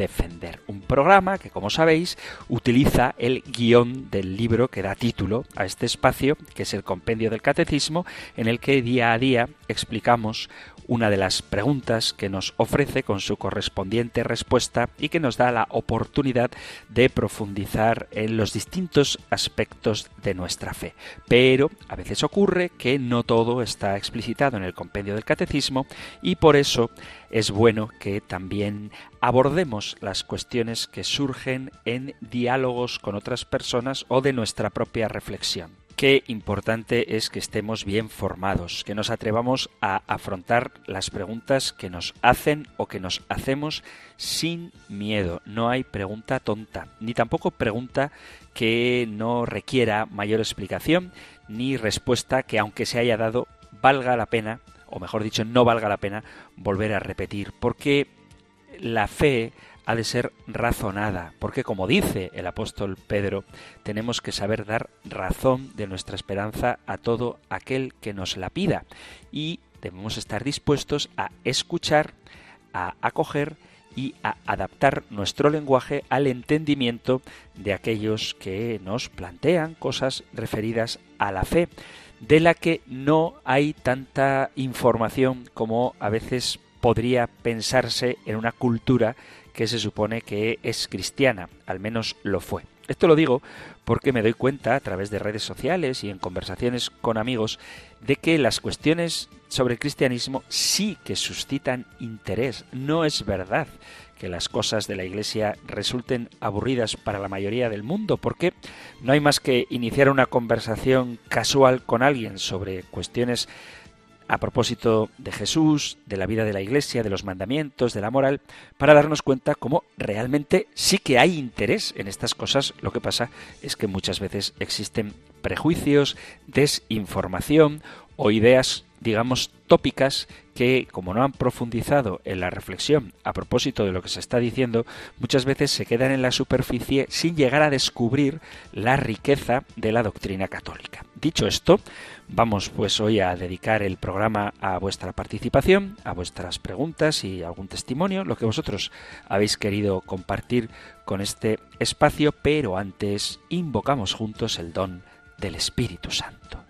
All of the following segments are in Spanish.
defender. Un programa que, como sabéis, utiliza el guion del libro que da título a este espacio, que es el Compendio del Catecismo, en el que día a día explicamos una de las preguntas que nos ofrece con su correspondiente respuesta y que nos da la oportunidad de profundizar en los distintos aspectos de nuestra fe. Pero a veces ocurre que no todo está explicitado en el compendio del catecismo y por eso es bueno que también abordemos las cuestiones que surgen en diálogos con otras personas o de nuestra propia reflexión qué importante es que estemos bien formados, que nos atrevamos a afrontar las preguntas que nos hacen o que nos hacemos sin miedo. No hay pregunta tonta, ni tampoco pregunta que no requiera mayor explicación, ni respuesta que aunque se haya dado valga la pena, o mejor dicho, no valga la pena volver a repetir, porque la fe ha de ser razonada, porque como dice el apóstol Pedro, tenemos que saber dar razón de nuestra esperanza a todo aquel que nos la pida y debemos estar dispuestos a escuchar, a acoger y a adaptar nuestro lenguaje al entendimiento de aquellos que nos plantean cosas referidas a la fe, de la que no hay tanta información como a veces podría pensarse en una cultura que se supone que es cristiana, al menos lo fue. Esto lo digo porque me doy cuenta a través de redes sociales y en conversaciones con amigos de que las cuestiones sobre el cristianismo sí que suscitan interés. No es verdad que las cosas de la Iglesia resulten aburridas para la mayoría del mundo, porque no hay más que iniciar una conversación casual con alguien sobre cuestiones a propósito de Jesús, de la vida de la Iglesia, de los mandamientos, de la moral, para darnos cuenta cómo realmente sí que hay interés en estas cosas. Lo que pasa es que muchas veces existen prejuicios, desinformación o ideas, digamos, tópicas que, como no han profundizado en la reflexión a propósito de lo que se está diciendo, muchas veces se quedan en la superficie sin llegar a descubrir la riqueza de la doctrina católica. Dicho esto, vamos pues hoy a dedicar el programa a vuestra participación, a vuestras preguntas y algún testimonio, lo que vosotros habéis querido compartir con este espacio, pero antes invocamos juntos el don del Espíritu Santo.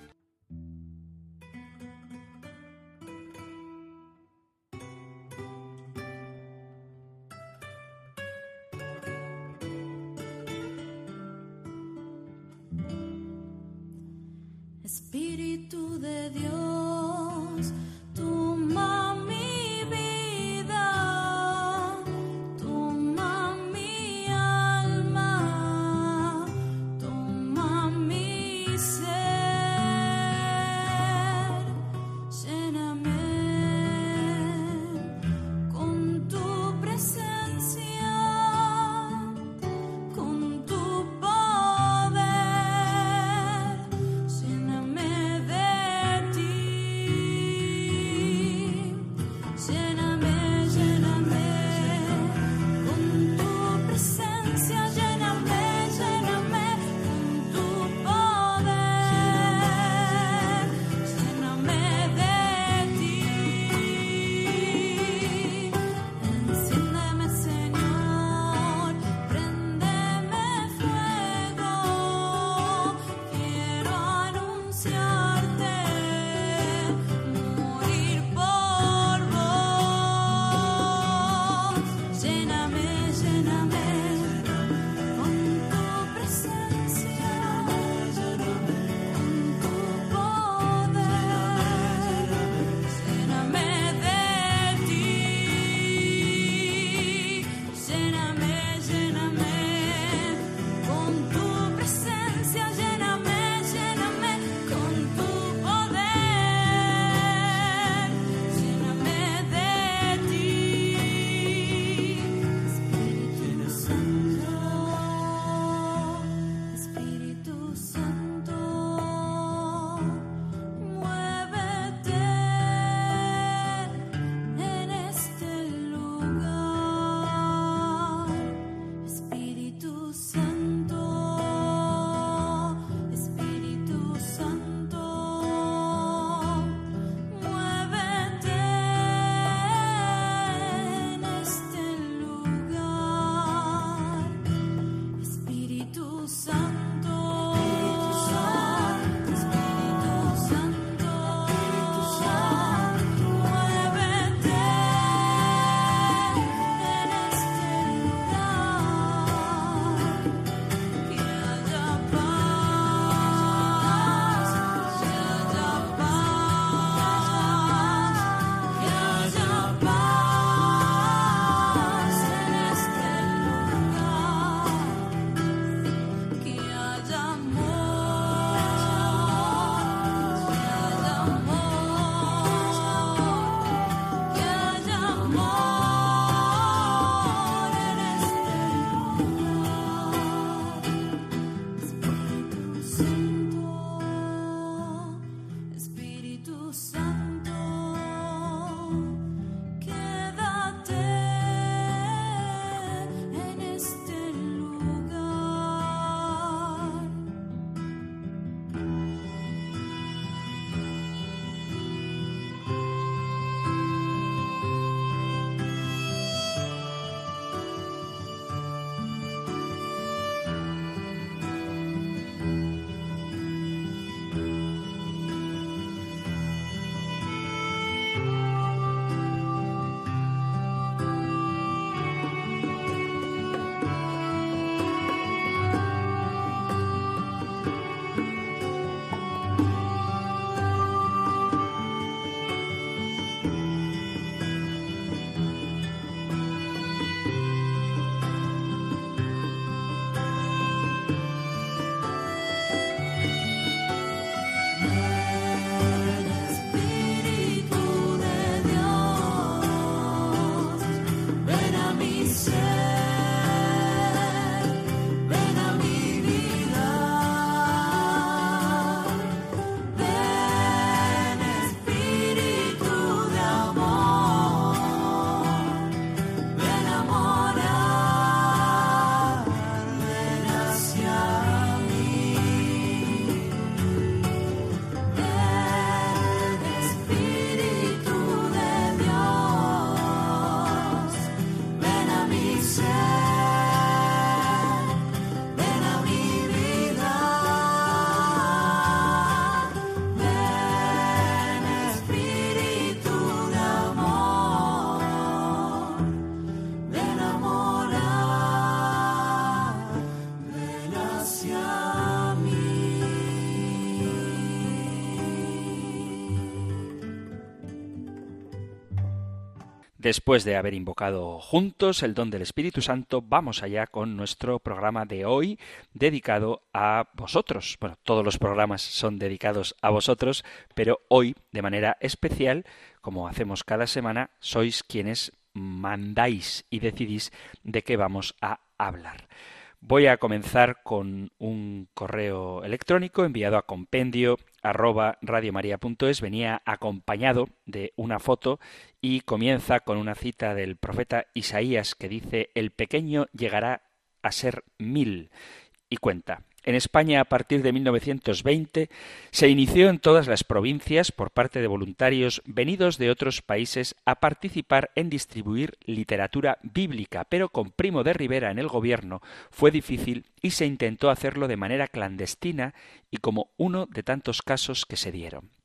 Después de haber invocado juntos el don del Espíritu Santo, vamos allá con nuestro programa de hoy dedicado a vosotros. Bueno, todos los programas son dedicados a vosotros, pero hoy, de manera especial, como hacemos cada semana, sois quienes mandáis y decidís de qué vamos a hablar. Voy a comenzar con un correo electrónico enviado a compendio arroba radiomaria.es. Venía acompañado de una foto y comienza con una cita del profeta Isaías que dice el pequeño llegará a ser mil y cuenta en España, a partir de 1920, se inició en todas las provincias por parte de voluntarios venidos de otros países a participar en distribuir literatura bíblica, pero con Primo de Rivera en el gobierno fue difícil y se intentó hacerlo de manera clandestina y como uno de tantos casos que se dieron.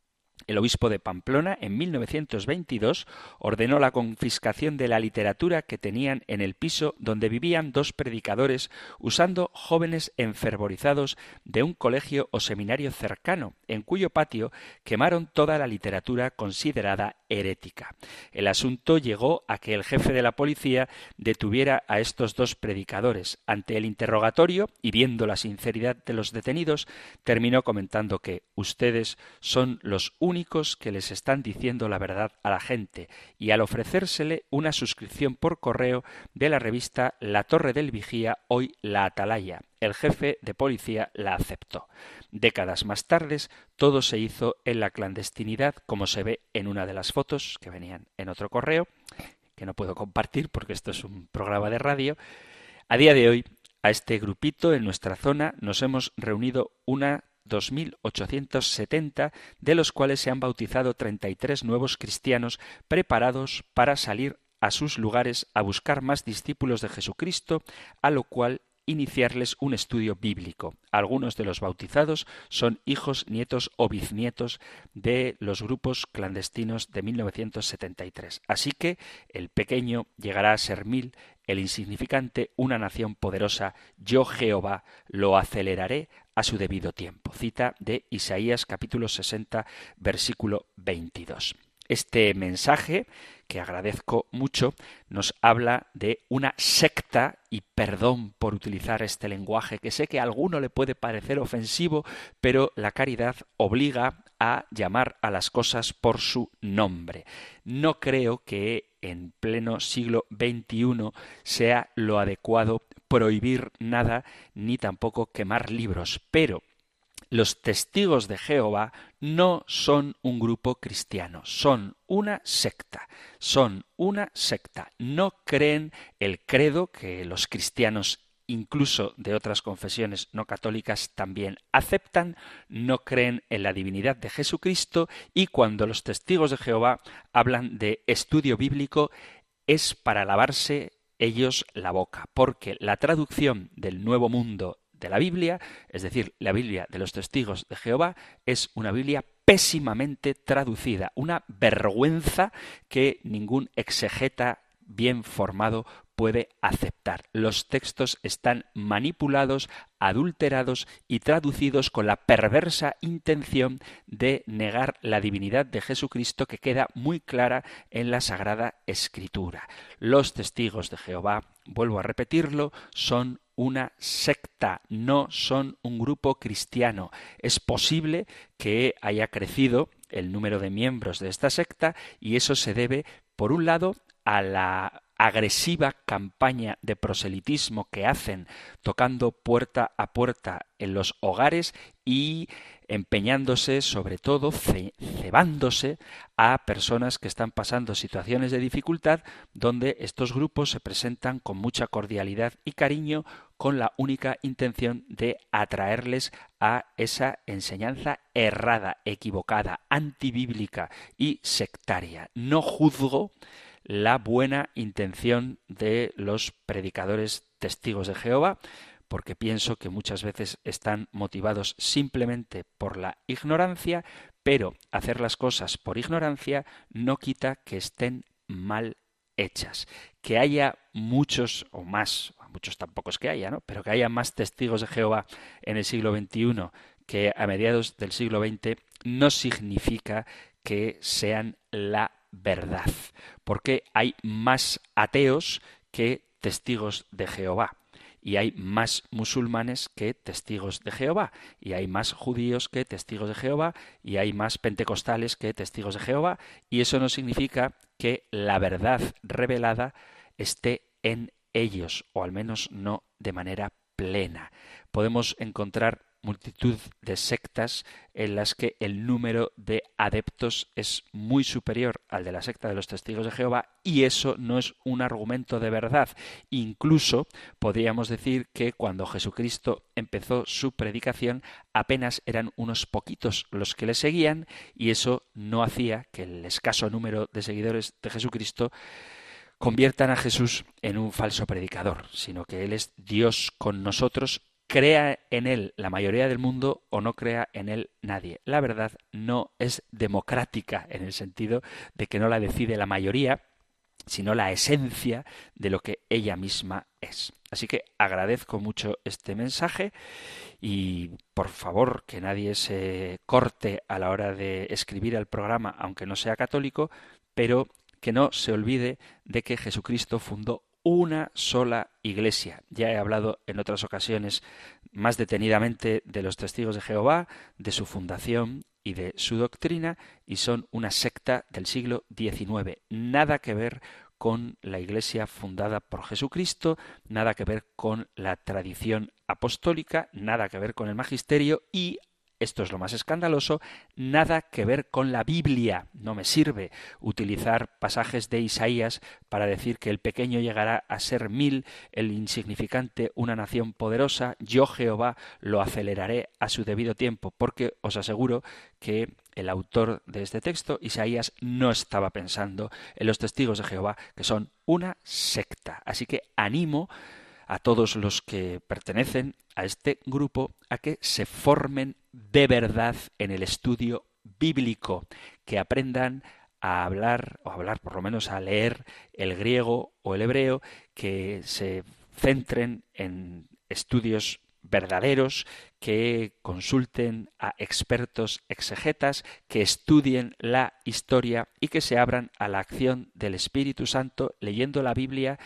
El obispo de Pamplona, en 1922, ordenó la confiscación de la literatura que tenían en el piso donde vivían dos predicadores, usando jóvenes enfervorizados de un colegio o seminario cercano, en cuyo patio quemaron toda la literatura considerada herética. El asunto llegó a que el jefe de la policía detuviera a estos dos predicadores. Ante el interrogatorio, y viendo la sinceridad de los detenidos, terminó comentando que ustedes son los únicos que les están diciendo la verdad a la gente, y al ofrecérsele una suscripción por correo de la revista La Torre del Vigía, hoy La Atalaya, el jefe de policía la aceptó. Décadas más tarde, todo se hizo en la clandestinidad, como se ve en una de las fotos que venían en otro correo, que no puedo compartir porque esto es un programa de radio. A día de hoy, a este grupito en nuestra zona nos hemos reunido una 2.870, de los cuales se han bautizado 33 nuevos cristianos preparados para salir a sus lugares a buscar más discípulos de Jesucristo, a lo cual iniciarles un estudio bíblico. Algunos de los bautizados son hijos, nietos o bisnietos de los grupos clandestinos de 1973. Así que el pequeño llegará a ser mil, el insignificante una nación poderosa. Yo Jehová lo aceleraré a su debido tiempo. Cita de Isaías capítulo 60 versículo 22. Este mensaje, que agradezco mucho, nos habla de una secta, y perdón por utilizar este lenguaje, que sé que a alguno le puede parecer ofensivo, pero la caridad obliga a llamar a las cosas por su nombre. No creo que en pleno siglo XXI sea lo adecuado prohibir nada ni tampoco quemar libros, pero los testigos de Jehová no son un grupo cristiano, son una secta, son una secta. No creen el credo que los cristianos incluso de otras confesiones no católicas también aceptan, no creen en la divinidad de Jesucristo y cuando los testigos de Jehová hablan de estudio bíblico es para lavarse ellos la boca, porque la traducción del Nuevo Mundo de la Biblia, es decir, la Biblia de los testigos de Jehová, es una Biblia pésimamente traducida, una vergüenza que ningún exegeta bien formado puede aceptar. Los textos están manipulados, adulterados y traducidos con la perversa intención de negar la divinidad de Jesucristo que queda muy clara en la Sagrada Escritura. Los testigos de Jehová, vuelvo a repetirlo, son una secta, no son un grupo cristiano. Es posible que haya crecido el número de miembros de esta secta y eso se debe, por un lado, a la agresiva campaña de proselitismo que hacen tocando puerta a puerta en los hogares y empeñándose sobre todo, cebándose a personas que están pasando situaciones de dificultad donde estos grupos se presentan con mucha cordialidad y cariño con la única intención de atraerles a esa enseñanza errada, equivocada, antibíblica y sectaria. No juzgo la buena intención de los predicadores testigos de Jehová, porque pienso que muchas veces están motivados simplemente por la ignorancia, pero hacer las cosas por ignorancia no quita que estén mal hechas. Que haya muchos o más, muchos tampoco es que haya, ¿no? Pero que haya más testigos de Jehová en el siglo XXI que a mediados del siglo XX no significa que sean la verdad, porque hay más ateos que testigos de Jehová y hay más musulmanes que testigos de Jehová, y hay más judíos que testigos de Jehová, y hay más pentecostales que testigos de Jehová, y eso no significa que la verdad revelada esté en ellos, o al menos no de manera plena. Podemos encontrar multitud de sectas en las que el número de adeptos es muy superior al de la secta de los testigos de Jehová y eso no es un argumento de verdad. Incluso podríamos decir que cuando Jesucristo empezó su predicación apenas eran unos poquitos los que le seguían y eso no hacía que el escaso número de seguidores de Jesucristo conviertan a Jesús en un falso predicador, sino que Él es Dios con nosotros crea en él la mayoría del mundo o no crea en él nadie. La verdad no es democrática en el sentido de que no la decide la mayoría, sino la esencia de lo que ella misma es. Así que agradezco mucho este mensaje y por favor que nadie se corte a la hora de escribir al programa, aunque no sea católico, pero que no se olvide de que Jesucristo fundó una sola iglesia. Ya he hablado en otras ocasiones más detenidamente de los testigos de Jehová, de su fundación y de su doctrina, y son una secta del siglo XIX. Nada que ver con la iglesia fundada por Jesucristo, nada que ver con la tradición apostólica, nada que ver con el magisterio y esto es lo más escandaloso, nada que ver con la Biblia. No me sirve utilizar pasajes de Isaías para decir que el pequeño llegará a ser mil, el insignificante una nación poderosa, yo Jehová lo aceleraré a su debido tiempo, porque os aseguro que el autor de este texto, Isaías, no estaba pensando en los testigos de Jehová, que son una secta. Así que animo a todos los que pertenecen a este grupo a que se formen de verdad en el estudio bíblico, que aprendan a hablar, o hablar por lo menos a leer el griego o el hebreo, que se centren en estudios verdaderos, que consulten a expertos exegetas, que estudien la historia y que se abran a la acción del Espíritu Santo leyendo la Biblia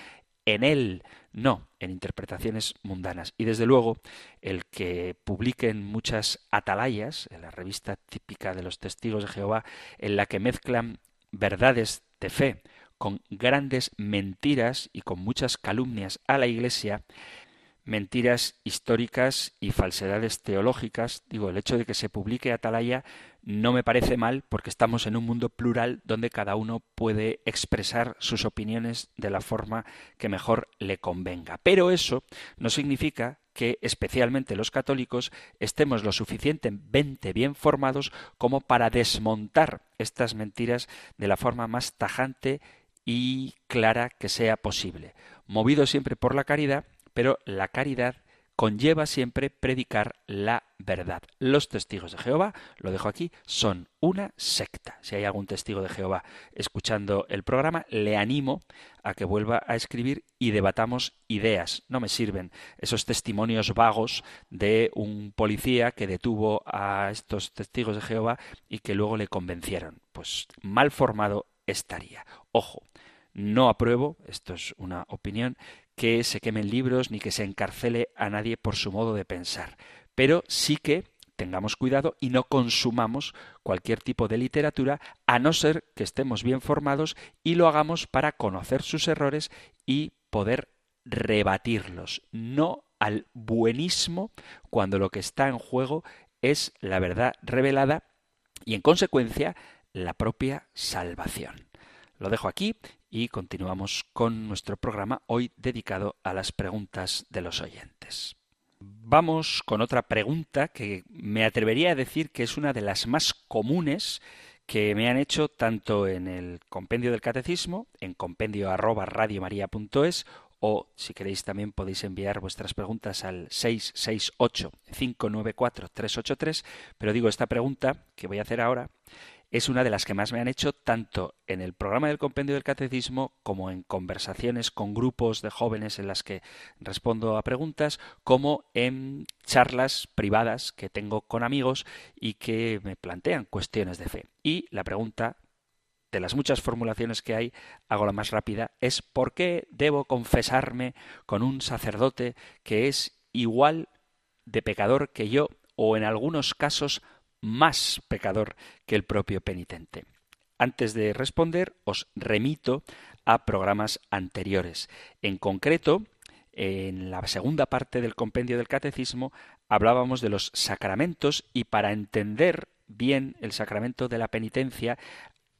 en él, no en interpretaciones mundanas. Y desde luego, el que publiquen muchas atalayas, en la revista típica de los testigos de Jehová, en la que mezclan verdades de fe con grandes mentiras y con muchas calumnias a la Iglesia, mentiras históricas y falsedades teológicas. Digo, el hecho de que se publique Atalaya no me parece mal porque estamos en un mundo plural donde cada uno puede expresar sus opiniones de la forma que mejor le convenga. Pero eso no significa que especialmente los católicos estemos lo suficientemente bien formados como para desmontar estas mentiras de la forma más tajante y clara que sea posible. Movido siempre por la caridad, pero la caridad conlleva siempre predicar la verdad. Los testigos de Jehová, lo dejo aquí, son una secta. Si hay algún testigo de Jehová escuchando el programa, le animo a que vuelva a escribir y debatamos ideas. No me sirven esos testimonios vagos de un policía que detuvo a estos testigos de Jehová y que luego le convencieron. Pues mal formado estaría. Ojo, no apruebo, esto es una opinión, que se quemen libros ni que se encarcele a nadie por su modo de pensar. Pero sí que tengamos cuidado y no consumamos cualquier tipo de literatura a no ser que estemos bien formados y lo hagamos para conocer sus errores y poder rebatirlos, no al buenismo cuando lo que está en juego es la verdad revelada y en consecuencia la propia salvación. Lo dejo aquí y continuamos con nuestro programa hoy dedicado a las preguntas de los oyentes. Vamos con otra pregunta que me atrevería a decir que es una de las más comunes que me han hecho tanto en el compendio del catecismo, en compendio arroba o si queréis también podéis enviar vuestras preguntas al 668-594-383, pero digo esta pregunta que voy a hacer ahora es una de las que más me han hecho tanto en el programa del compendio del catecismo como en conversaciones con grupos de jóvenes en las que respondo a preguntas, como en charlas privadas que tengo con amigos y que me plantean cuestiones de fe. Y la pregunta de las muchas formulaciones que hay, hago la más rápida, es ¿por qué debo confesarme con un sacerdote que es igual de pecador que yo o en algunos casos más pecador que el propio penitente? Antes de responder, os remito a programas anteriores. En concreto, en la segunda parte del compendio del catecismo hablábamos de los sacramentos y para entender bien el sacramento de la penitencia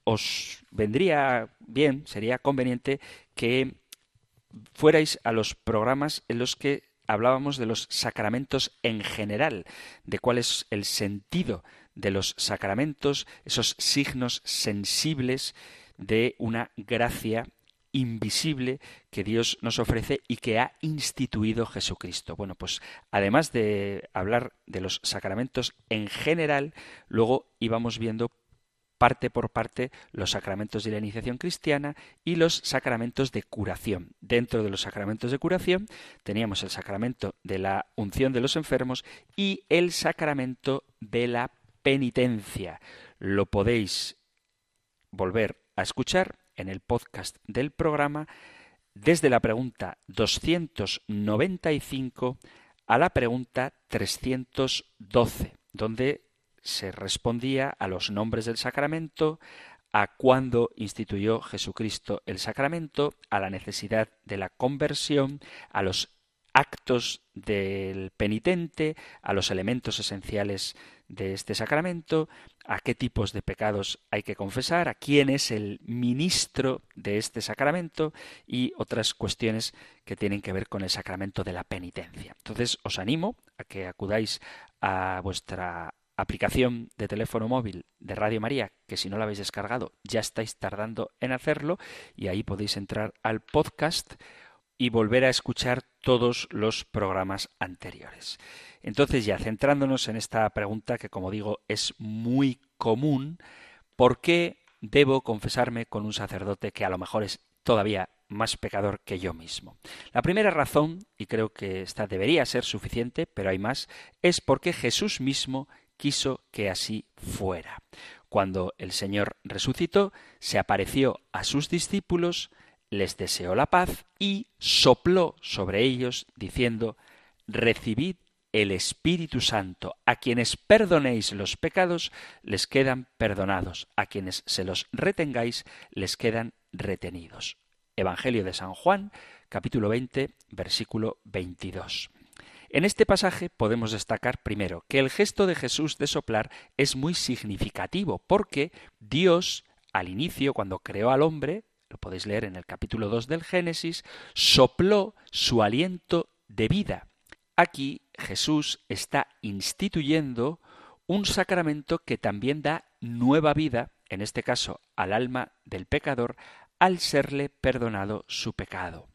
os vendría bien, sería conveniente que fuerais a los programas en los que hablábamos de los sacramentos en general, de cuál es el sentido de los sacramentos, esos signos sensibles de una gracia invisible que Dios nos ofrece y que ha instituido Jesucristo. Bueno, pues además de hablar de los sacramentos en general, luego íbamos viendo parte por parte los sacramentos de la iniciación cristiana y los sacramentos de curación. Dentro de los sacramentos de curación teníamos el sacramento de la unción de los enfermos y el sacramento de la penitencia. Lo podéis volver a escuchar en el podcast del programa desde la pregunta 295 a la pregunta 312, donde se respondía a los nombres del sacramento, a cuándo instituyó Jesucristo el sacramento, a la necesidad de la conversión, a los actos del penitente, a los elementos esenciales de este sacramento, a qué tipos de pecados hay que confesar, a quién es el ministro de este sacramento y otras cuestiones que tienen que ver con el sacramento de la penitencia. Entonces os animo a que acudáis a vuestra aplicación de teléfono móvil de Radio María, que si no la habéis descargado ya estáis tardando en hacerlo y ahí podéis entrar al podcast y volver a escuchar todos los programas anteriores. Entonces ya centrándonos en esta pregunta que como digo es muy común, ¿por qué debo confesarme con un sacerdote que a lo mejor es todavía más pecador que yo mismo? La primera razón, y creo que esta debería ser suficiente, pero hay más, es porque Jesús mismo quiso que así fuera. Cuando el Señor resucitó, se apareció a sus discípulos, les deseó la paz y sopló sobre ellos diciendo, recibid el Espíritu Santo. A quienes perdonéis los pecados, les quedan perdonados. A quienes se los retengáis, les quedan retenidos. Evangelio de San Juan, capítulo 20, versículo 22. En este pasaje podemos destacar primero que el gesto de Jesús de soplar es muy significativo porque Dios, al inicio, cuando creó al hombre, lo podéis leer en el capítulo 2 del Génesis, sopló su aliento de vida. Aquí Jesús está instituyendo un sacramento que también da nueva vida, en este caso al alma del pecador, al serle perdonado su pecado.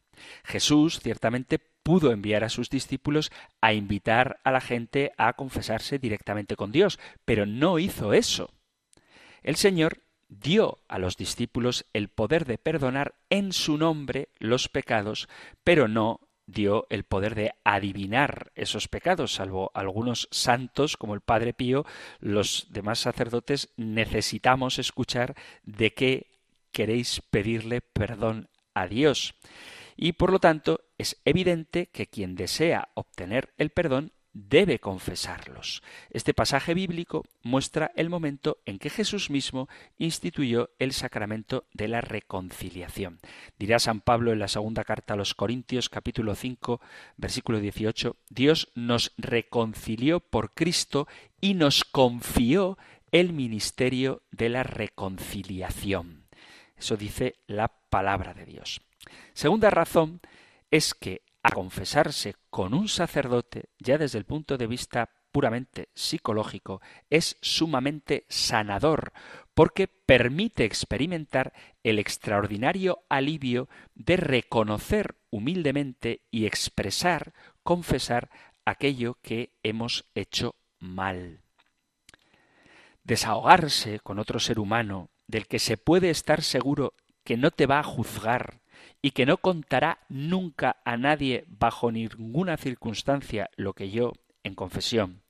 Jesús ciertamente pudo enviar a sus discípulos a invitar a la gente a confesarse directamente con Dios, pero no hizo eso. El Señor dio a los discípulos el poder de perdonar en su nombre los pecados, pero no dio el poder de adivinar esos pecados, salvo algunos santos como el Padre Pío, los demás sacerdotes necesitamos escuchar de qué queréis pedirle perdón a Dios. Y por lo tanto es evidente que quien desea obtener el perdón debe confesarlos. Este pasaje bíblico muestra el momento en que Jesús mismo instituyó el sacramento de la reconciliación. Dirá San Pablo en la segunda carta a los Corintios capítulo 5 versículo 18, Dios nos reconcilió por Cristo y nos confió el ministerio de la reconciliación. Eso dice la palabra de Dios. Segunda razón es que a confesarse con un sacerdote, ya desde el punto de vista puramente psicológico, es sumamente sanador, porque permite experimentar el extraordinario alivio de reconocer humildemente y expresar, confesar aquello que hemos hecho mal. Desahogarse con otro ser humano del que se puede estar seguro que no te va a juzgar, y que no contará nunca a nadie bajo ninguna circunstancia lo que yo en confesión,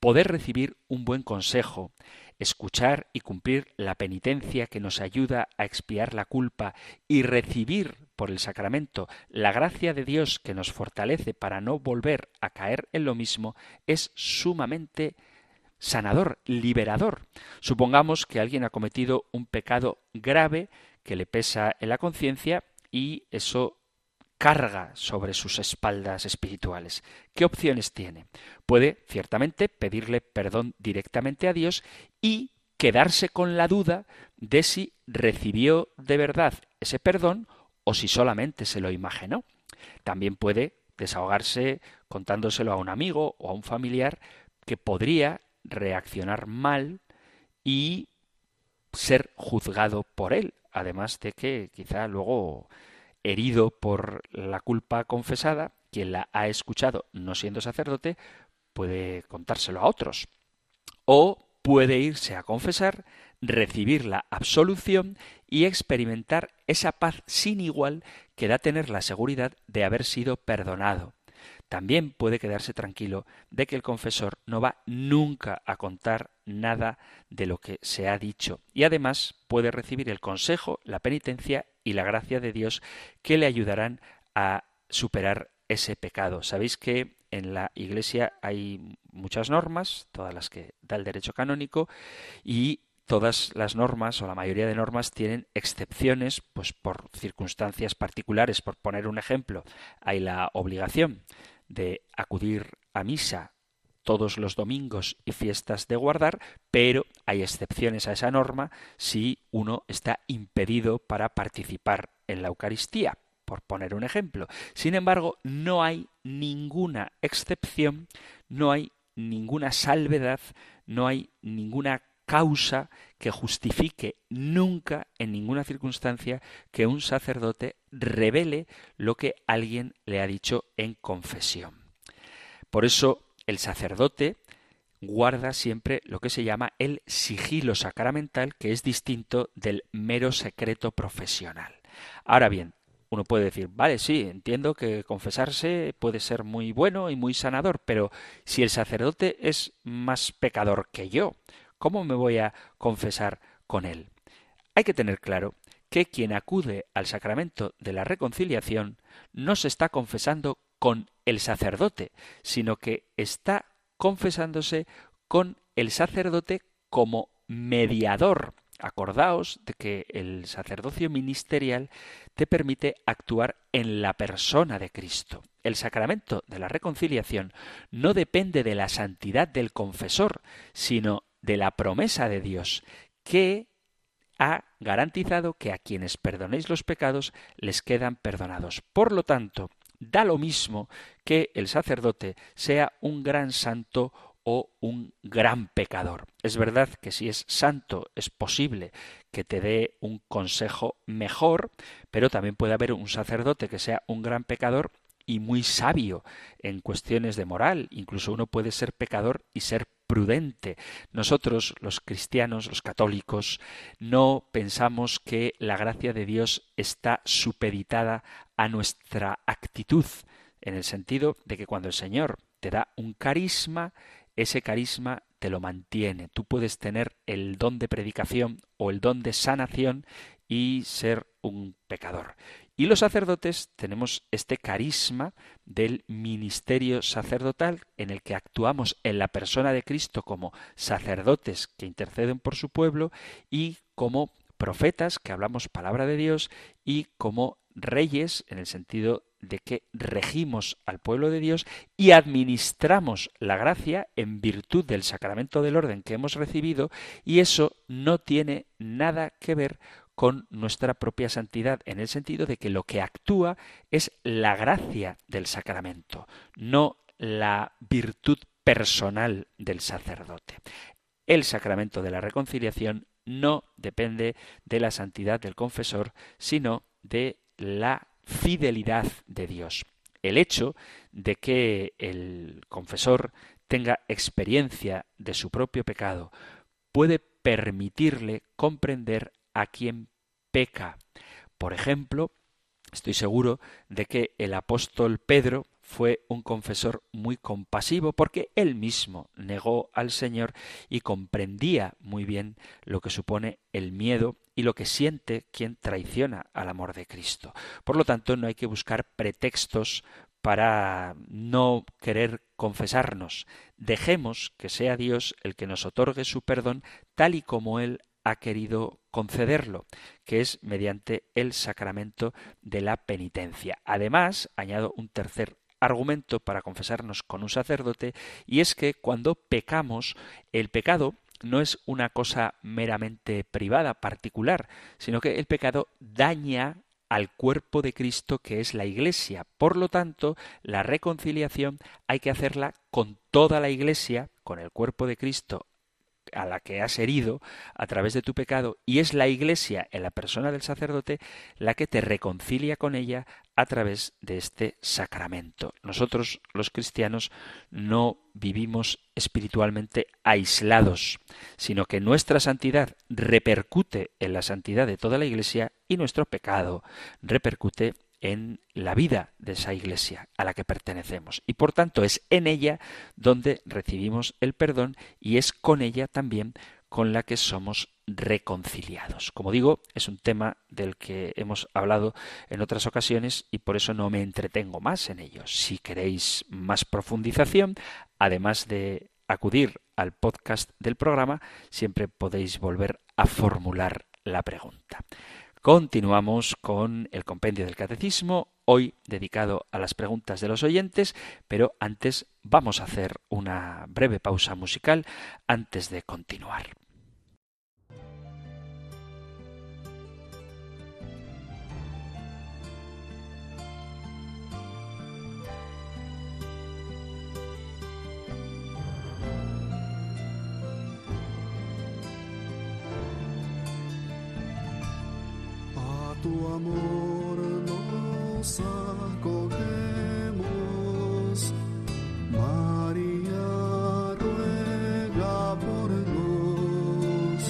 poder recibir un buen consejo, escuchar y cumplir la penitencia que nos ayuda a expiar la culpa y recibir por el sacramento la gracia de Dios que nos fortalece para no volver a caer en lo mismo, es sumamente sanador, liberador. Supongamos que alguien ha cometido un pecado grave que le pesa en la conciencia y eso carga sobre sus espaldas espirituales. ¿Qué opciones tiene? Puede, ciertamente, pedirle perdón directamente a Dios y quedarse con la duda de si recibió de verdad ese perdón o si solamente se lo imaginó. También puede desahogarse contándoselo a un amigo o a un familiar que podría reaccionar mal y ser juzgado por él, además de que quizá luego herido por la culpa confesada, quien la ha escuchado no siendo sacerdote, puede contárselo a otros. O puede irse a confesar, recibir la absolución y experimentar esa paz sin igual que da tener la seguridad de haber sido perdonado. También puede quedarse tranquilo de que el confesor no va nunca a contar nada de lo que se ha dicho y además puede recibir el consejo, la penitencia y la gracia de Dios que le ayudarán a superar ese pecado. Sabéis que en la Iglesia hay muchas normas, todas las que da el derecho canónico, y todas las normas o la mayoría de normas tienen excepciones, pues por circunstancias particulares. Por poner un ejemplo, hay la obligación de acudir a misa todos los domingos y fiestas de guardar, pero hay excepciones a esa norma si uno está impedido para participar en la Eucaristía, por poner un ejemplo. Sin embargo, no hay ninguna excepción, no hay ninguna salvedad, no hay ninguna causa que justifique nunca, en ninguna circunstancia, que un sacerdote revele lo que alguien le ha dicho en confesión. Por eso el sacerdote guarda siempre lo que se llama el sigilo sacramental, que es distinto del mero secreto profesional. Ahora bien, uno puede decir, vale, sí, entiendo que confesarse puede ser muy bueno y muy sanador, pero si el sacerdote es más pecador que yo, ¿cómo me voy a confesar con él? Hay que tener claro que quien acude al sacramento de la reconciliación no se está confesando con el sacerdote, sino que está confesándose con el sacerdote como mediador. Acordaos de que el sacerdocio ministerial te permite actuar en la persona de Cristo. El sacramento de la reconciliación no depende de la santidad del confesor, sino de la promesa de Dios, que ha garantizado que a quienes perdonéis los pecados les quedan perdonados. Por lo tanto, da lo mismo que el sacerdote sea un gran santo o un gran pecador. Es verdad que si es santo es posible que te dé un consejo mejor, pero también puede haber un sacerdote que sea un gran pecador y muy sabio en cuestiones de moral. Incluso uno puede ser pecador y ser prudente. Nosotros, los cristianos, los católicos, no pensamos que la gracia de Dios está supeditada a nuestra actitud, en el sentido de que cuando el Señor te da un carisma, ese carisma te lo mantiene. Tú puedes tener el don de predicación o el don de sanación y ser un pecador. Y los sacerdotes tenemos este carisma del ministerio sacerdotal en el que actuamos en la persona de Cristo como sacerdotes que interceden por su pueblo y como profetas que hablamos palabra de Dios y como reyes en el sentido de que regimos al pueblo de Dios y administramos la gracia en virtud del sacramento del orden que hemos recibido y eso no tiene nada que ver con nuestra propia santidad, en el sentido de que lo que actúa es la gracia del sacramento, no la virtud personal del sacerdote. El sacramento de la reconciliación no depende de la santidad del confesor, sino de la fidelidad de Dios. El hecho de que el confesor tenga experiencia de su propio pecado puede permitirle comprender a quien peca. Por ejemplo, estoy seguro de que el apóstol Pedro fue un confesor muy compasivo porque él mismo negó al Señor y comprendía muy bien lo que supone el miedo y lo que siente quien traiciona al amor de Cristo. Por lo tanto, no hay que buscar pretextos para no querer confesarnos. Dejemos que sea Dios el que nos otorgue su perdón tal y como Él ha querido concederlo, que es mediante el sacramento de la penitencia. Además, añado un tercer argumento para confesarnos con un sacerdote, y es que cuando pecamos, el pecado no es una cosa meramente privada, particular, sino que el pecado daña al cuerpo de Cristo que es la Iglesia. Por lo tanto, la reconciliación hay que hacerla con toda la Iglesia, con el cuerpo de Cristo a la que has herido a través de tu pecado y es la Iglesia en la persona del sacerdote la que te reconcilia con ella a través de este sacramento. Nosotros los cristianos no vivimos espiritualmente aislados, sino que nuestra santidad repercute en la santidad de toda la Iglesia y nuestro pecado repercute en la vida de esa iglesia a la que pertenecemos. Y por tanto es en ella donde recibimos el perdón y es con ella también con la que somos reconciliados. Como digo, es un tema del que hemos hablado en otras ocasiones y por eso no me entretengo más en ello. Si queréis más profundización, además de acudir al podcast del programa, siempre podéis volver a formular la pregunta. Continuamos con el compendio del catecismo, hoy dedicado a las preguntas de los oyentes, pero antes vamos a hacer una breve pausa musical antes de continuar. Amor nos acogemos. María ruega por nos.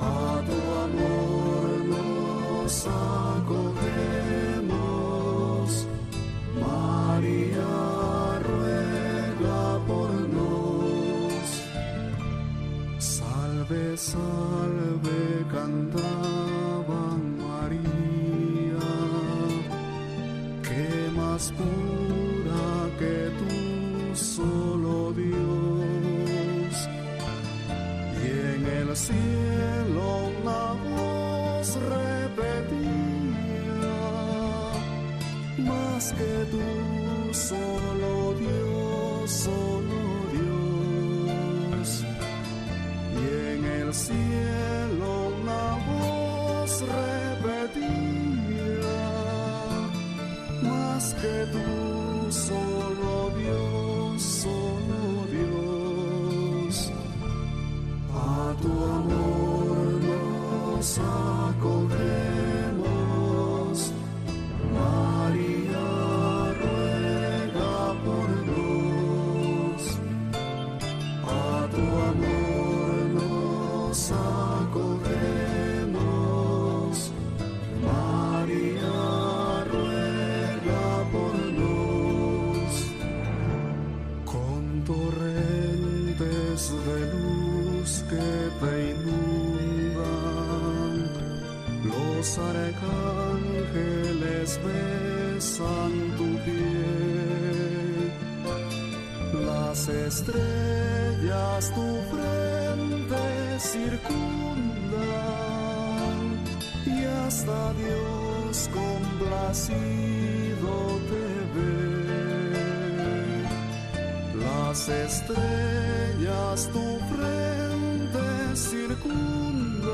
A tu amor nos acogemos. María ruega por nos. Salve, salve, cantaban más que tú, solo Dios, solo Dios. Y en el cielo una voz repetía, más que tú, solo Las estrellas tu frente circundan y hasta Dios complacido te ve. Las estrellas tu frente circundan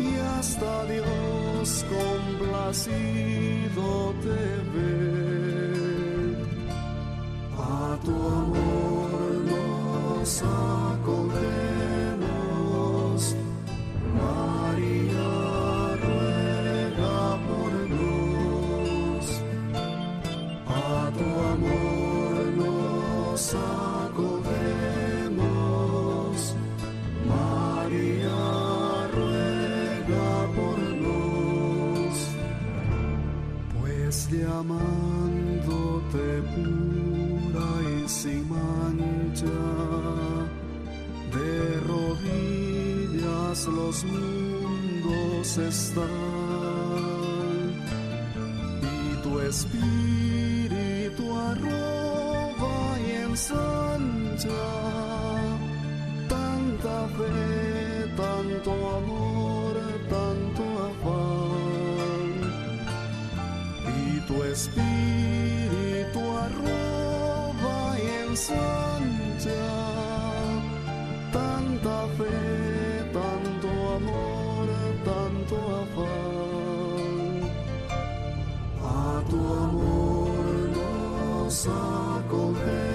y hasta Dios complacido te ve. Nos los mundos están. Y tu espíritu arroba y ensancha tanta fe, tanto amor, tanto afán. Y tu espíritu arroba y ensancha nos acogemos.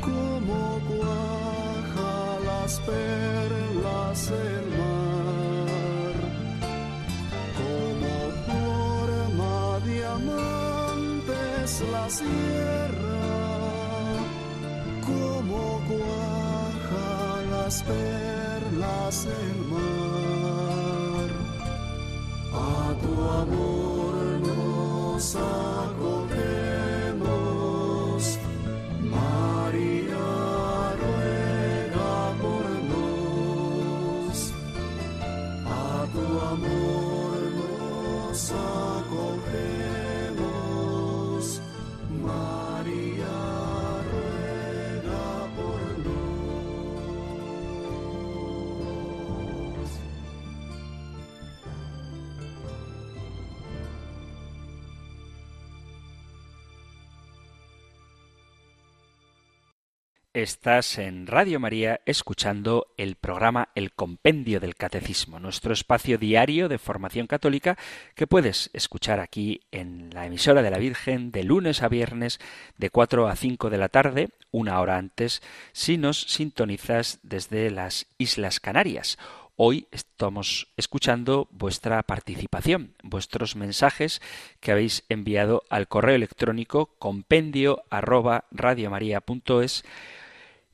Como cuaja las perlas el mar como forma diamantes la sierra, como cuaja las perlas el mar. A tu amor nos Estás en Radio María escuchando el programa El Compendio del Catecismo, nuestro espacio diario de formación católica que puedes escuchar aquí en la emisora de la Virgen de lunes a viernes de 4 a 5 de la tarde, una hora antes, si nos sintonizas desde las Islas Canarias. Hoy estamos escuchando vuestra participación, vuestros mensajes que habéis enviado al correo electrónico compendio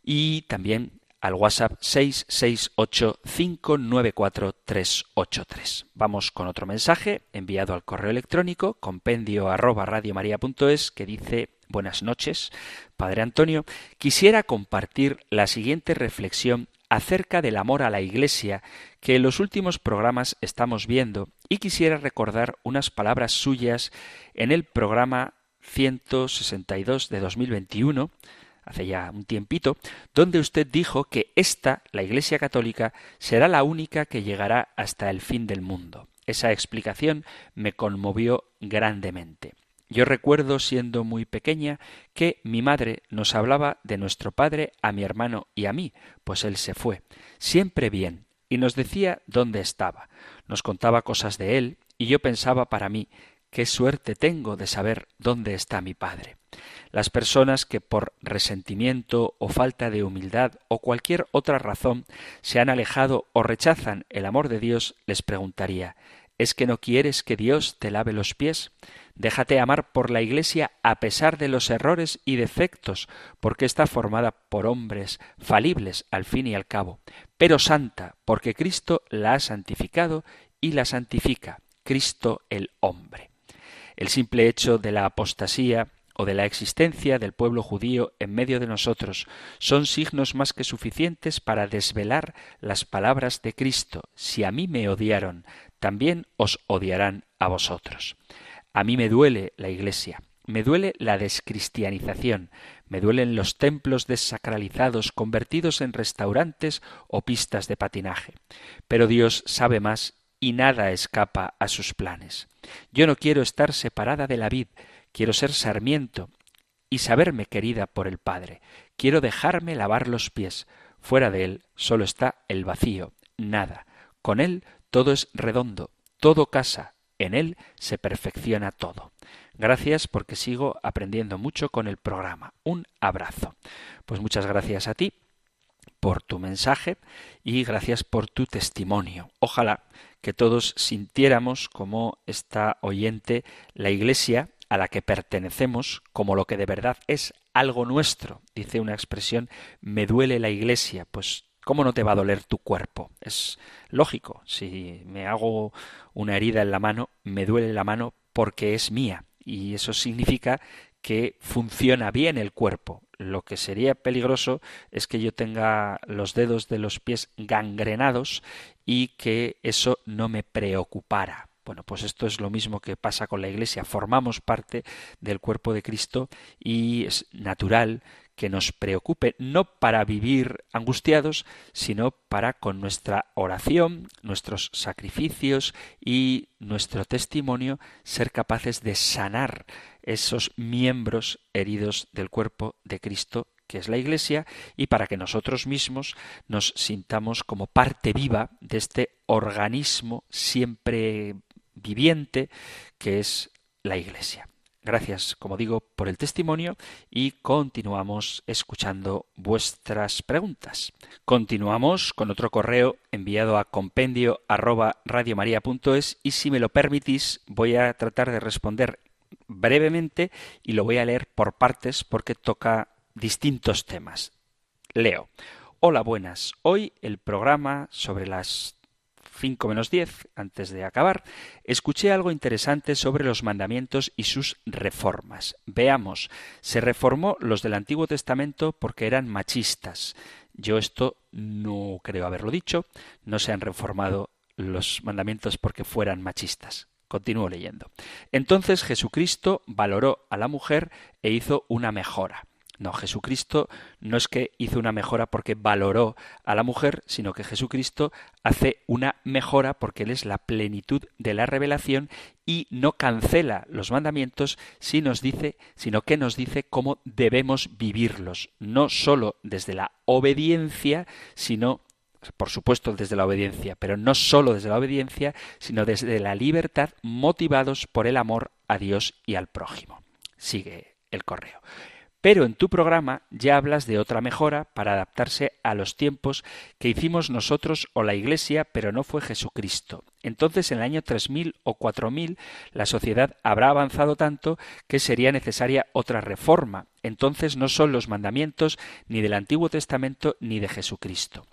y también al WhatsApp 668-594-383. Vamos con otro mensaje enviado al correo electrónico compendio arroba radiomaria.es que dice Buenas noches, Padre Antonio. Quisiera compartir la siguiente reflexión acerca del amor a la Iglesia que en los últimos programas estamos viendo y quisiera recordar unas palabras suyas en el programa 162 de 2021 hace ya un tiempito, donde usted dijo que esta, la Iglesia Católica, será la única que llegará hasta el fin del mundo. Esa explicación me conmovió grandemente. Yo recuerdo, siendo muy pequeña, que mi madre nos hablaba de nuestro padre a mi hermano y a mí, pues él se fue, siempre bien, y nos decía dónde estaba. Nos contaba cosas de él, y yo pensaba para mí, qué suerte tengo de saber dónde está mi padre. Las personas que por resentimiento o falta de humildad o cualquier otra razón se han alejado o rechazan el amor de Dios, les preguntaría ¿Es que no quieres que Dios te lave los pies? Déjate amar por la Iglesia a pesar de los errores y defectos, porque está formada por hombres falibles al fin y al cabo, pero santa, porque Cristo la ha santificado y la santifica, Cristo el hombre. El simple hecho de la apostasía o de la existencia del pueblo judío en medio de nosotros son signos más que suficientes para desvelar las palabras de Cristo. Si a mí me odiaron, también os odiarán a vosotros. A mí me duele la Iglesia, me duele la descristianización, me duelen los templos desacralizados convertidos en restaurantes o pistas de patinaje. Pero Dios sabe más y nada escapa a sus planes. Yo no quiero estar separada de la vid, quiero ser sarmiento y saberme querida por el Padre. Quiero dejarme lavar los pies. Fuera de él solo está el vacío, nada. Con él todo es redondo, todo casa, en él se perfecciona todo. Gracias porque sigo aprendiendo mucho con el programa. Un abrazo. Pues muchas gracias a ti por tu mensaje y gracias por tu testimonio. Ojalá que todos sintiéramos como esta oyente la Iglesia a la que pertenecemos como lo que de verdad es algo nuestro. Dice una expresión, me duele la Iglesia. Pues ¿Cómo no te va a doler tu cuerpo? Es lógico. Si me hago una herida en la mano, me duele la mano porque es mía. Y eso significa que funciona bien el cuerpo. Lo que sería peligroso es que yo tenga los dedos de los pies gangrenados y que eso no me preocupara. Bueno, pues esto es lo mismo que pasa con la Iglesia. Formamos parte del cuerpo de Cristo y es natural que nos preocupe, no para vivir angustiados, sino para con nuestra oración, nuestros sacrificios y nuestro testimonio ser capaces de sanar esos miembros heridos del cuerpo de Cristo que es la Iglesia, y para que nosotros mismos nos sintamos como parte viva de este organismo siempre viviente que es la Iglesia. Gracias, como digo, por el testimonio y continuamos escuchando vuestras preguntas. Continuamos con otro correo enviado a compendio arroba y si me lo permitís voy a tratar de responder brevemente y lo voy a leer por partes porque toca distintos temas. Leo. Hola, buenas. Hoy el programa sobre las 5 menos 10, antes de acabar, escuché algo interesante sobre los mandamientos y sus reformas. Veamos, se reformó los del Antiguo Testamento porque eran machistas. Yo esto no creo haberlo dicho, no se han reformado los mandamientos porque fueran machistas. Continúo leyendo. Entonces Jesucristo valoró a la mujer e hizo una mejora. No, Jesucristo no es que hizo una mejora porque valoró a la mujer, sino que Jesucristo hace una mejora porque Él es la plenitud de la revelación y no cancela los mandamientos, sino, nos dice, sino que nos dice cómo debemos vivirlos, no sólo desde la obediencia, sino por supuesto desde la obediencia, pero no sólo desde la obediencia, sino desde la libertad, motivados por el amor a Dios y al prójimo. Sigue el correo. Pero en tu programa ya hablas de otra mejora para adaptarse a los tiempos que hicimos nosotros o la Iglesia, pero no fue Jesucristo. Entonces, en el año 3000 o 4000, la sociedad habrá avanzado tanto que sería necesaria otra reforma. Entonces no son los mandamientos ni del Antiguo Testamento ni de Jesucristo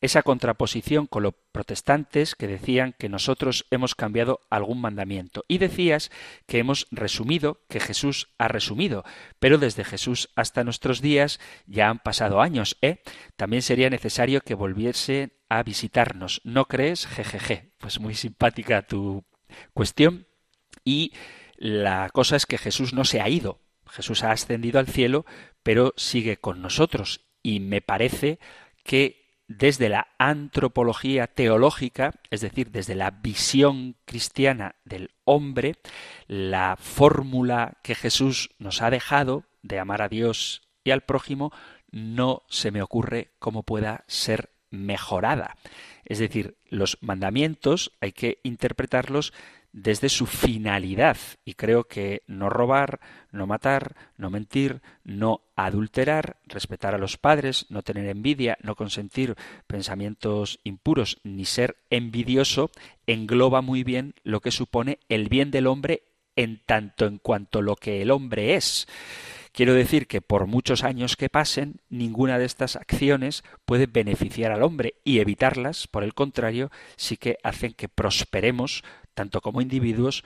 esa contraposición con los protestantes que decían que nosotros hemos cambiado algún mandamiento. Y decías que hemos resumido, que Jesús ha resumido, pero desde Jesús hasta nuestros días ya han pasado años, ¿eh? También sería necesario que volviese a visitarnos. ¿No crees? Jejeje. Pues muy simpática tu cuestión. Y la cosa es que Jesús no se ha ido. Jesús ha ascendido al cielo, pero sigue con nosotros. Y me parece que desde la antropología teológica, es decir, desde la visión cristiana del hombre, la fórmula que Jesús nos ha dejado de amar a Dios y al prójimo no se me ocurre cómo pueda ser mejorada. Es decir, los mandamientos hay que interpretarlos desde su finalidad. Y creo que no robar, no matar, no mentir, no adulterar, respetar a los padres, no tener envidia, no consentir pensamientos impuros, ni ser envidioso, engloba muy bien lo que supone el bien del hombre en tanto en cuanto lo que el hombre es. Quiero decir que por muchos años que pasen, ninguna de estas acciones puede beneficiar al hombre y evitarlas, por el contrario, sí que hacen que prosperemos tanto como individuos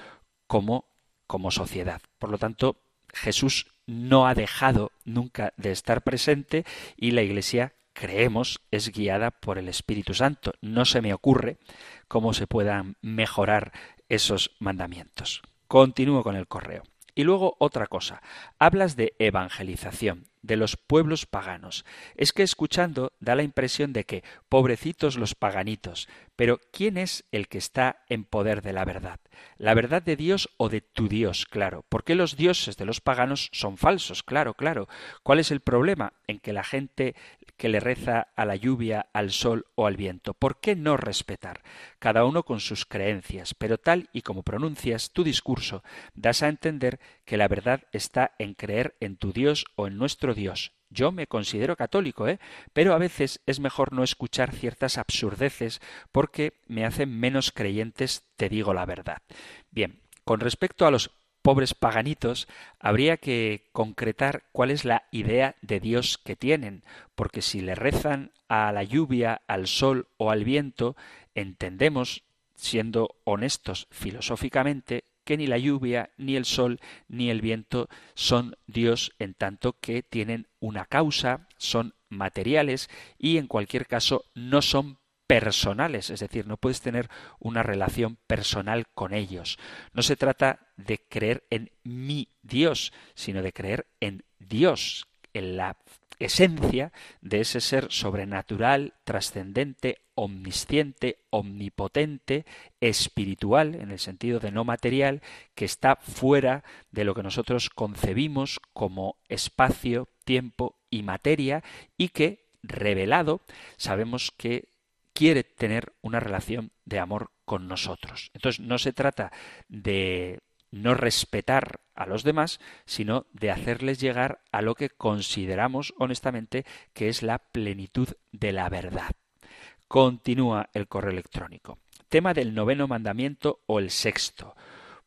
como como sociedad. Por lo tanto, Jesús no ha dejado nunca de estar presente y la Iglesia creemos es guiada por el Espíritu Santo. No se me ocurre cómo se puedan mejorar esos mandamientos. Continúo con el correo. Y luego otra cosa, hablas de evangelización, de los pueblos paganos. Es que escuchando da la impresión de que, pobrecitos los paganitos, Pero ¿quién es el que está en poder de la verdad? ¿La verdad de Dios o de tu Dios? Claro. ¿Por qué los dioses de los paganos son falsos? Claro, claro. ¿Cuál es el problema? En que la gente que le reza a la lluvia, al sol o al viento. ¿Por qué no respetar? Cada uno con sus creencias, pero tal y como pronuncias tu discurso, das a entender que la verdad está en creer en tu Dios o en nuestro Dios. Yo me considero católico, ¿eh? Pero a veces es mejor no escuchar ciertas absurdeces porque me hacen menos creyentes, te digo la verdad. Bien, con respecto a los pobres paganitos, habría que concretar cuál es la idea de Dios que tienen, porque si le rezan a la lluvia, al sol o al viento, entendemos, siendo honestos filosóficamente, que ni la lluvia, ni el sol, ni el viento son Dios en tanto que tienen una causa, son materiales y en cualquier caso no son personales, es decir, no puedes tener una relación personal con ellos. No se trata de creer en mi Dios, sino de creer en Dios, en la esencia de ese ser sobrenatural, trascendente, omnisciente, omnipotente, espiritual, en el sentido de no material, que está fuera de lo que nosotros concebimos como espacio, tiempo y materia, y que, revelado, sabemos que quiere tener una relación de amor con nosotros. Entonces no se trata de no respetar a los demás, sino de hacerles llegar a lo que consideramos honestamente que es la plenitud de la verdad. Continúa el correo electrónico. Tema del noveno mandamiento o el sexto.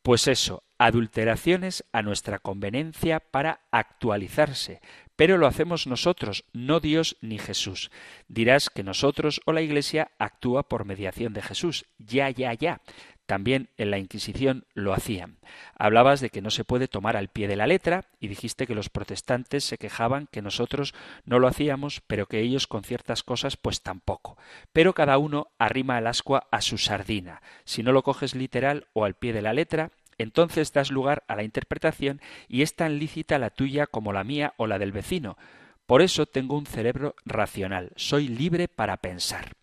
Pues eso, adulteraciones a nuestra conveniencia para actualizarse, pero lo hacemos nosotros, no Dios ni Jesús. Dirás que nosotros o la Iglesia actúa por mediación de Jesús. Ya, ya, ya. También en la Inquisición lo hacían. Hablabas de que no se puede tomar al pie de la letra y dijiste que los protestantes se quejaban que nosotros no lo hacíamos, pero que ellos con ciertas cosas pues tampoco. Pero cada uno arrima el ascua a su sardina. Si no lo coges literal o al pie de la letra, entonces das lugar a la interpretación y es tan lícita la tuya como la mía o la del vecino. Por eso tengo un cerebro racional, soy libre para pensar.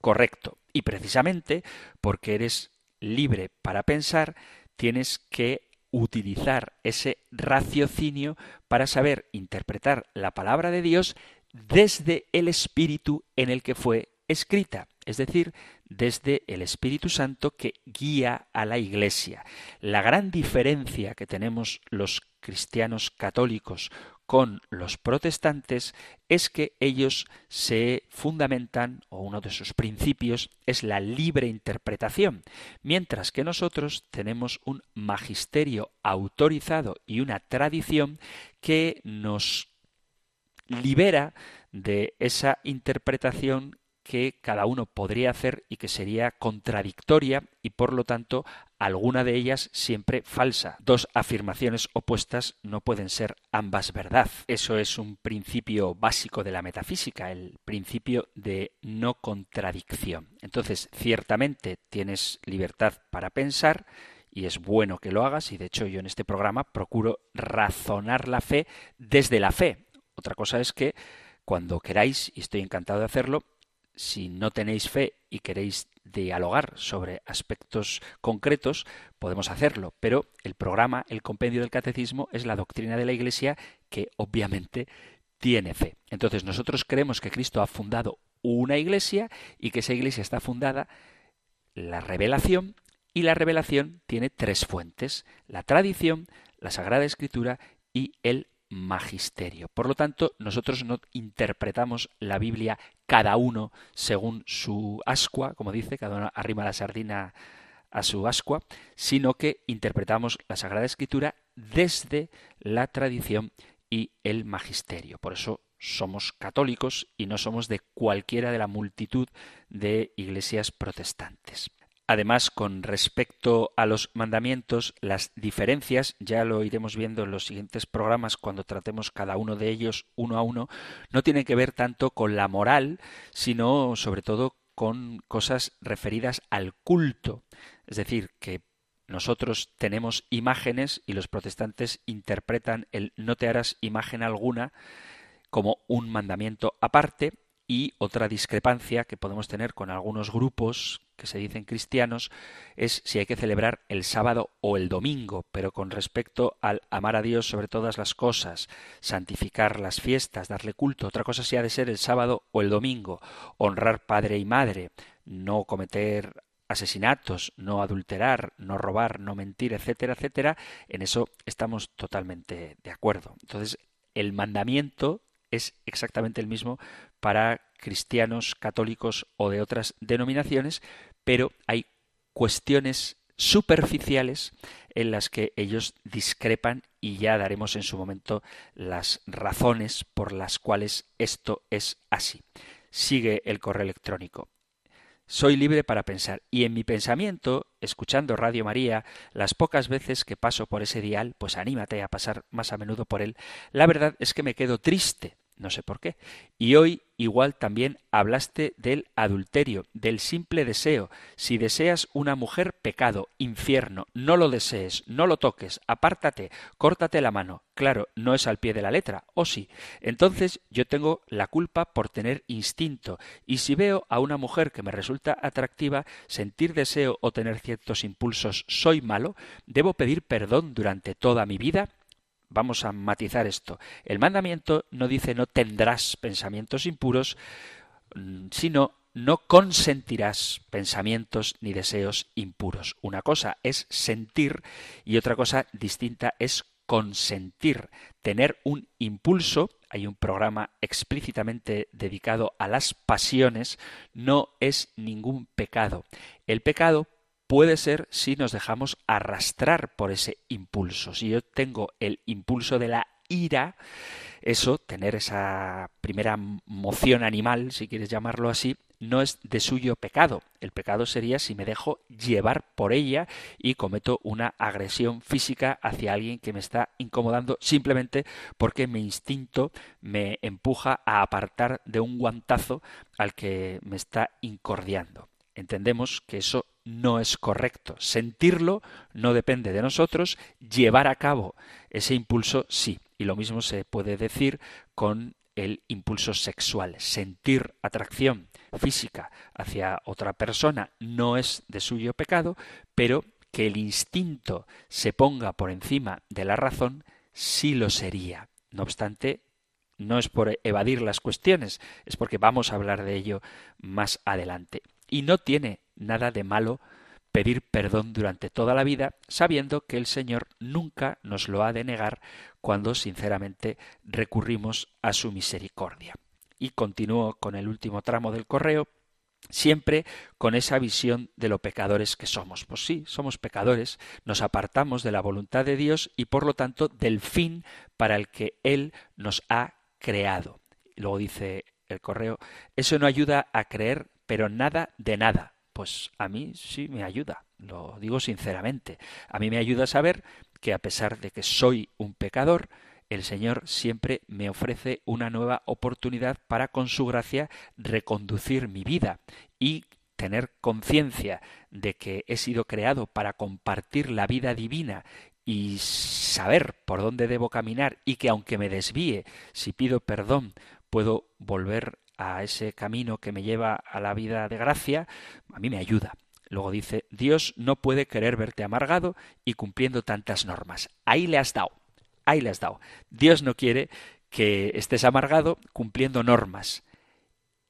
Correcto. Y precisamente porque eres libre para pensar, tienes que utilizar ese raciocinio para saber interpretar la palabra de Dios desde el espíritu en el que fue escrita, es decir, desde el Espíritu Santo que guía a la Iglesia. La gran diferencia que tenemos los cristianos católicos con los protestantes es que ellos se fundamentan, o uno de sus principios es la libre interpretación, mientras que nosotros tenemos un magisterio autorizado y una tradición que nos libera de esa interpretación que cada uno podría hacer y que sería contradictoria y por lo tanto alguna de ellas siempre falsa. Dos afirmaciones opuestas no pueden ser ambas verdad. Eso es un principio básico de la metafísica, el principio de no contradicción. Entonces, ciertamente tienes libertad para pensar y es bueno que lo hagas y de hecho yo en este programa procuro razonar la fe desde la fe. Otra cosa es que cuando queráis, y estoy encantado de hacerlo, si no tenéis fe y queréis dialogar sobre aspectos concretos, podemos hacerlo, pero el programa, el compendio del catecismo, es la doctrina de la Iglesia que obviamente tiene fe. Entonces nosotros creemos que Cristo ha fundado una iglesia y que esa iglesia está fundada la revelación y la revelación tiene tres fuentes, la tradición, la Sagrada Escritura y el magisterio. Por lo tanto, nosotros no interpretamos la Biblia cada uno según su ascua, como dice, cada uno arrima la sardina a su ascua, sino que interpretamos la Sagrada Escritura desde la tradición y el magisterio. Por eso somos católicos y no somos de cualquiera de la multitud de iglesias protestantes. Además, con respecto a los mandamientos, las diferencias, ya lo iremos viendo en los siguientes programas cuando tratemos cada uno de ellos uno a uno, no tienen que ver tanto con la moral, sino sobre todo con cosas referidas al culto. Es decir, que nosotros tenemos imágenes y los protestantes interpretan el no te harás imagen alguna como un mandamiento aparte y otra discrepancia que podemos tener con algunos grupos que se dicen cristianos es si hay que celebrar el sábado o el domingo, pero con respecto al amar a Dios sobre todas las cosas, santificar las fiestas, darle culto, otra cosa si ha de ser el sábado o el domingo, honrar padre y madre, no cometer asesinatos, no adulterar, no robar, no mentir, etcétera, etcétera, en eso estamos totalmente de acuerdo. Entonces, el mandamiento es exactamente el mismo para cristianos, católicos o de otras denominaciones, pero hay cuestiones superficiales en las que ellos discrepan y ya daremos en su momento las razones por las cuales esto es así. Sigue el correo electrónico. Soy libre para pensar y en mi pensamiento, escuchando Radio María, las pocas veces que paso por ese dial, pues anímate a pasar más a menudo por él, la verdad es que me quedo triste no sé por qué. Y hoy igual también hablaste del adulterio, del simple deseo. Si deseas una mujer, pecado, infierno, no lo desees, no lo toques, apártate, córtate la mano. Claro, no es al pie de la letra, o sí. Entonces yo tengo la culpa por tener instinto, y si veo a una mujer que me resulta atractiva, sentir deseo o tener ciertos impulsos, soy malo, debo pedir perdón durante toda mi vida Vamos a matizar esto. El mandamiento no dice no tendrás pensamientos impuros, mm, sino no consentirás pensamientos ni deseos impuros. Una cosa es sentir y otra cosa distinta es consentir, tener un impulso, hay un programa explícitamente dedicado a las pasiones, no es ningún pecado. El pecado puede ser si nos dejamos arrastrar por ese impulso. Si yo tengo el impulso de la ira, eso, tener esa primera moción animal, si quieres llamarlo así, no es de suyo pecado. El pecado sería si me dejo llevar por ella y cometo una agresión física hacia alguien que me está incomodando simplemente porque mi instinto me empuja a apartar de un guantazo al que me está incordiando. Entendemos que eso no es correcto. Sentirlo no depende de nosotros, llevar a cabo ese impulso sí. Y lo mismo se puede decir con el impulso sexual. Sentir atracción física hacia otra persona no es de suyo pecado, pero que el instinto se ponga por encima de la razón sí lo sería. No obstante, no es por evadir las cuestiones, es porque vamos a hablar de ello más adelante. Y no tiene nada de malo pedir perdón durante toda la vida, sabiendo que el Señor nunca nos lo ha de negar cuando sinceramente recurrimos a su misericordia. Y continúo con el último tramo del correo, siempre con esa visión de lo pecadores que somos. Pues sí, somos pecadores, nos apartamos de la voluntad de Dios y por lo tanto del fin para el que Él nos ha creado. Luego dice el correo, eso no ayuda a creer, pero nada de nada pues a mí sí me ayuda, lo digo sinceramente. A mí me ayuda saber que a pesar de que soy un pecador, el Señor siempre me ofrece una nueva oportunidad para con su gracia reconducir mi vida y tener conciencia de que he sido creado para compartir la vida divina y saber por dónde debo caminar y que aunque me desvíe, si pido perdón, puedo volver a ese camino que me lleva a la vida de gracia, a mí me ayuda. Luego dice, Dios no puede querer verte amargado y cumpliendo tantas normas. Ahí le has dado, ahí le has dado. Dios no quiere que estés amargado cumpliendo normas.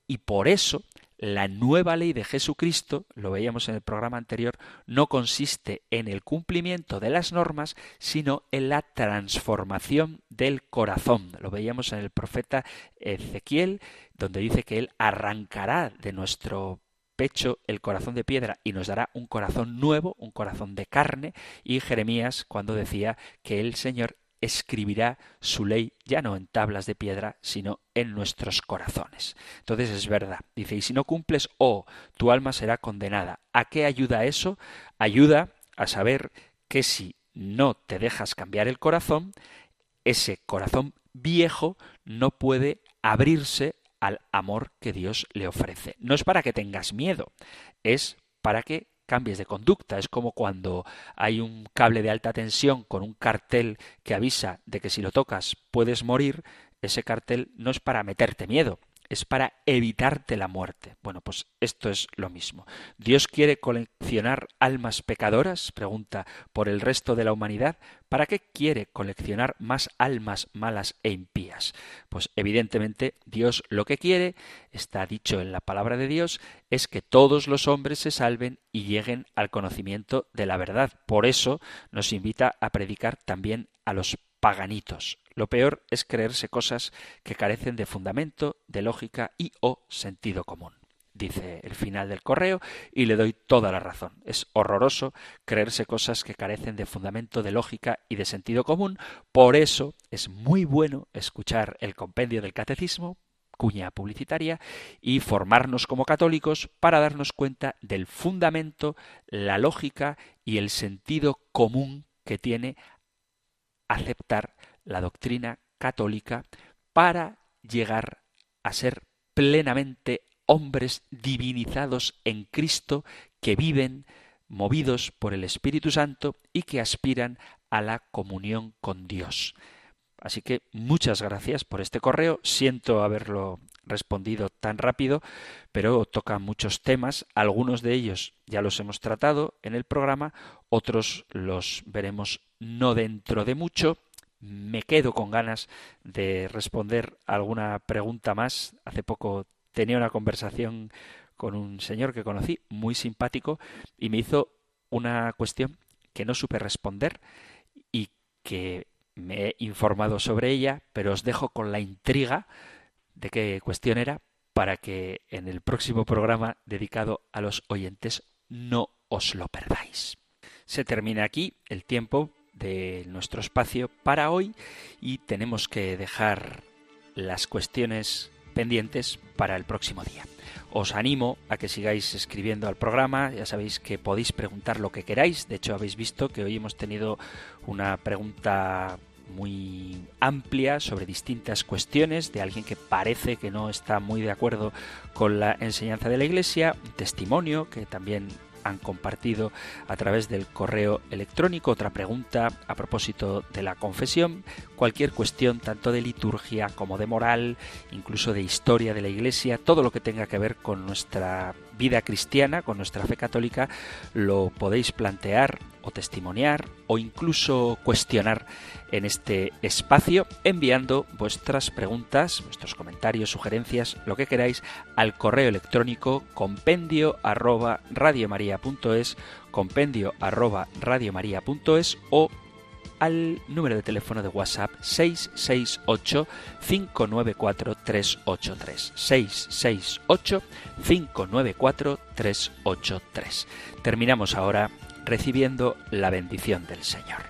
Y por eso la nueva ley de Jesucristo, lo veíamos en el programa anterior, no consiste en el cumplimiento de las normas, sino en la transformación del corazón. Lo veíamos en el profeta Ezequiel, donde dice que él arrancará de nuestro pecho el corazón de piedra y nos dará un corazón nuevo, un corazón de carne, y Jeremías cuando decía que el Señor escribirá su ley ya no en tablas de piedra, sino en nuestros corazones. Entonces es verdad. Dice, y si no cumples, oh, tu alma será condenada. ¿A qué ayuda eso? Ayuda a saber que si no te dejas cambiar el corazón, ese corazón viejo no puede abrirse al amor que Dios le ofrece. No es para que tengas miedo, es para que cambies de conducta. Es como cuando hay un cable de alta tensión con un cartel que avisa de que si lo tocas puedes morir, ese cartel no es para meterte miedo, es para evitarte la muerte. Bueno, pues esto es lo mismo. ¿Dios quiere coleccionar almas pecadoras? Pregunta por el resto de la humanidad. ¿Para qué quiere coleccionar más almas malas e impías? Pues evidentemente Dios lo que quiere, está dicho en la palabra de Dios, es que todos los hombres se salven y lleguen al conocimiento de la verdad. Por eso nos invita a predicar también a los paganitos. Lo peor es creerse cosas que carecen de fundamento, de lógica y o sentido común. Dice el final del correo y le doy toda la razón. Es horroroso creerse cosas que carecen de fundamento, de lógica y de sentido común. Por eso es muy bueno escuchar el compendio del catecismo, cuña publicitaria, y formarnos como católicos para darnos cuenta del fundamento, la lógica y el sentido común que tiene aceptar la doctrina católica para llegar a ser plenamente hombres divinizados en Cristo que viven movidos por el Espíritu Santo y que aspiran a la comunión con Dios. Así que muchas gracias por este correo. Siento haberlo respondido tan rápido, pero toca muchos temas. Algunos de ellos ya los hemos tratado en el programa, otros los veremos no dentro de mucho. Me quedo con ganas de responder alguna pregunta más. Hace poco tenía una conversación con un señor que conocí, muy simpático, y me hizo una cuestión que no supe responder y que me he informado sobre ella, pero os dejo con la intriga de qué cuestión era para que en el próximo programa dedicado a los oyentes no os lo perdáis. Se termina aquí el tiempo de nuestro espacio para hoy y tenemos que dejar las cuestiones pendientes para el próximo día. Os animo a que sigáis escribiendo al programa, ya sabéis que podéis preguntar lo que queráis, de hecho habéis visto que hoy hemos tenido una pregunta muy amplia sobre distintas cuestiones de alguien que parece que no está muy de acuerdo con la enseñanza de la Iglesia, un testimonio que también han compartido a través del correo electrónico. Otra pregunta a propósito de la confesión, cualquier cuestión tanto de liturgia como de moral, incluso de historia de la Iglesia, todo lo que tenga que ver con nuestra vida cristiana, con nuestra fe católica, lo podéis plantear o testimoniar o incluso cuestionar en este espacio enviando vuestras preguntas, vuestros comentarios, sugerencias, lo que queráis al correo electrónico compendio arroba radiomaria.es, compendio arroba radiomaria.es o al número de teléfono de WhatsApp 668 594 383 668 594 383. Terminamos ahora recibiendo la bendición del Señor.